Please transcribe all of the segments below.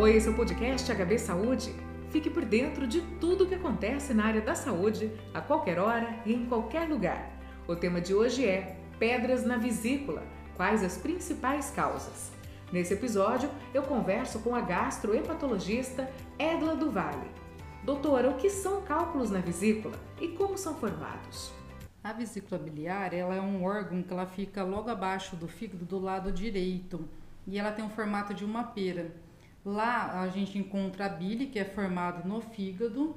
Oi, esse é o podcast HB Saúde. Fique por dentro de tudo o que acontece na área da saúde, a qualquer hora e em qualquer lugar. O tema de hoje é Pedras na vesícula. Quais as principais causas? Nesse episódio, eu converso com a gastrohepatologista Edla do Vale. Doutora, o que são cálculos na vesícula e como são formados? A vesícula biliar ela é um órgão que ela fica logo abaixo do fígado do lado direito e ela tem o formato de uma pera. Lá a gente encontra a bile, que é formada no fígado,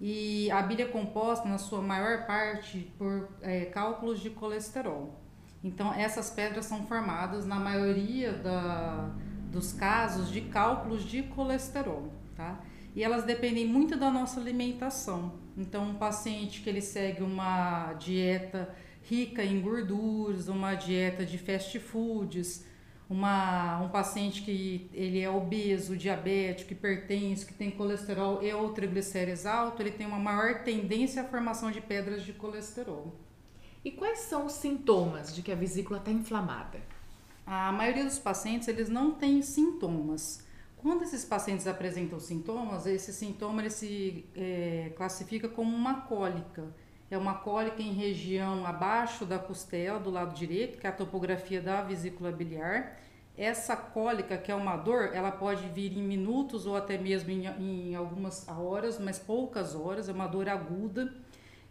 e a bile é composta, na sua maior parte, por é, cálculos de colesterol. Então, essas pedras são formadas, na maioria da, dos casos, de cálculos de colesterol, tá? E elas dependem muito da nossa alimentação. Então, um paciente que ele segue uma dieta rica em gorduras, uma dieta de fast foods, uma, um paciente que ele é obeso, diabético, hipertenso, que tem colesterol e ou triglicérides alto, ele tem uma maior tendência à formação de pedras de colesterol. E quais são os sintomas de que a vesícula está inflamada? A maioria dos pacientes eles não têm sintomas. Quando esses pacientes apresentam sintomas, esse sintoma ele se é, classifica como uma cólica é uma cólica em região abaixo da costela, do lado direito, que é a topografia da vesícula biliar. Essa cólica, que é uma dor, ela pode vir em minutos ou até mesmo em, em algumas horas, mas poucas horas, é uma dor aguda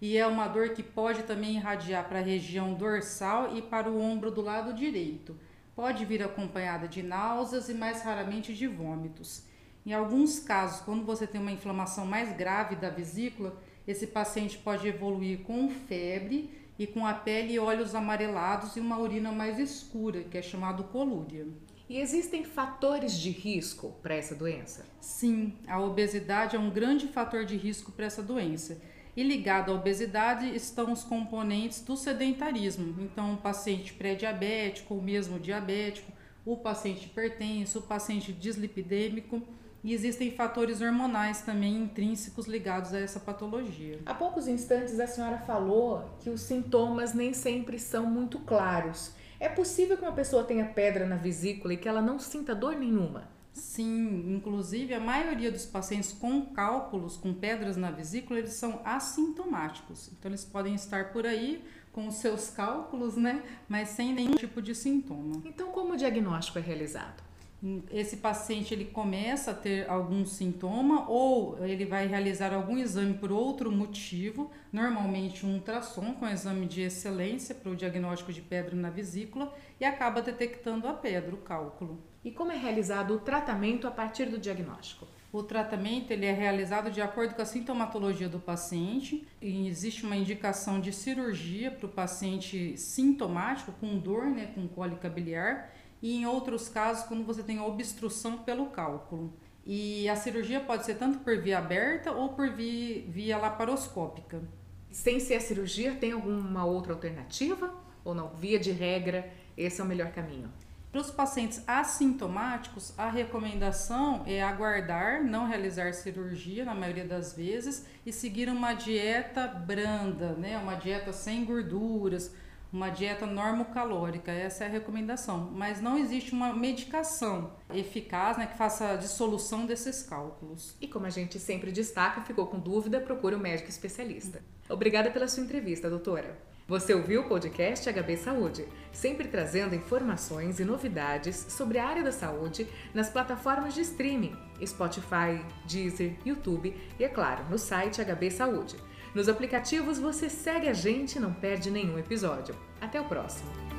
e é uma dor que pode também irradiar para a região dorsal e para o ombro do lado direito. Pode vir acompanhada de náuseas e mais raramente de vômitos. Em alguns casos, quando você tem uma inflamação mais grave da vesícula, esse paciente pode evoluir com febre e com a pele e olhos amarelados e uma urina mais escura, que é chamado colúria. E existem fatores de risco para essa doença? Sim, a obesidade é um grande fator de risco para essa doença. E ligado à obesidade estão os componentes do sedentarismo. Então, o paciente pré-diabético ou mesmo diabético, o paciente hipertenso, o paciente dislipidêmico e existem fatores hormonais também intrínsecos ligados a essa patologia. Há poucos instantes a senhora falou que os sintomas nem sempre são muito claros. É possível que uma pessoa tenha pedra na vesícula e que ela não sinta dor nenhuma? Sim, inclusive a maioria dos pacientes com cálculos, com pedras na vesícula, eles são assintomáticos. Então eles podem estar por aí com os seus cálculos, né, mas sem nenhum tipo de sintoma. Então como o diagnóstico é realizado? Esse paciente ele começa a ter algum sintoma ou ele vai realizar algum exame por outro motivo, normalmente um ultrassom com exame de excelência para o diagnóstico de pedra na vesícula e acaba detectando a pedra, o cálculo. E como é realizado o tratamento a partir do diagnóstico? O tratamento ele é realizado de acordo com a sintomatologia do paciente e existe uma indicação de cirurgia para o paciente sintomático com dor, né, com cólica biliar e em outros casos quando você tem obstrução pelo cálculo. E a cirurgia pode ser tanto por via aberta ou por via, via laparoscópica. Sem ser a cirurgia, tem alguma outra alternativa? Ou não? Via de regra, esse é o melhor caminho? Para os pacientes assintomáticos, a recomendação é aguardar, não realizar cirurgia na maioria das vezes e seguir uma dieta branda, né? uma dieta sem gorduras, uma dieta normocalórica, essa é a recomendação. Mas não existe uma medicação eficaz né, que faça a dissolução desses cálculos. E como a gente sempre destaca, ficou com dúvida, procure um médico especialista. Obrigada pela sua entrevista, doutora. Você ouviu o podcast HB Saúde, sempre trazendo informações e novidades sobre a área da saúde nas plataformas de streaming, Spotify, Deezer, YouTube e, é claro, no site HB Saúde. Nos aplicativos você segue a gente e não perde nenhum episódio. Até o próximo!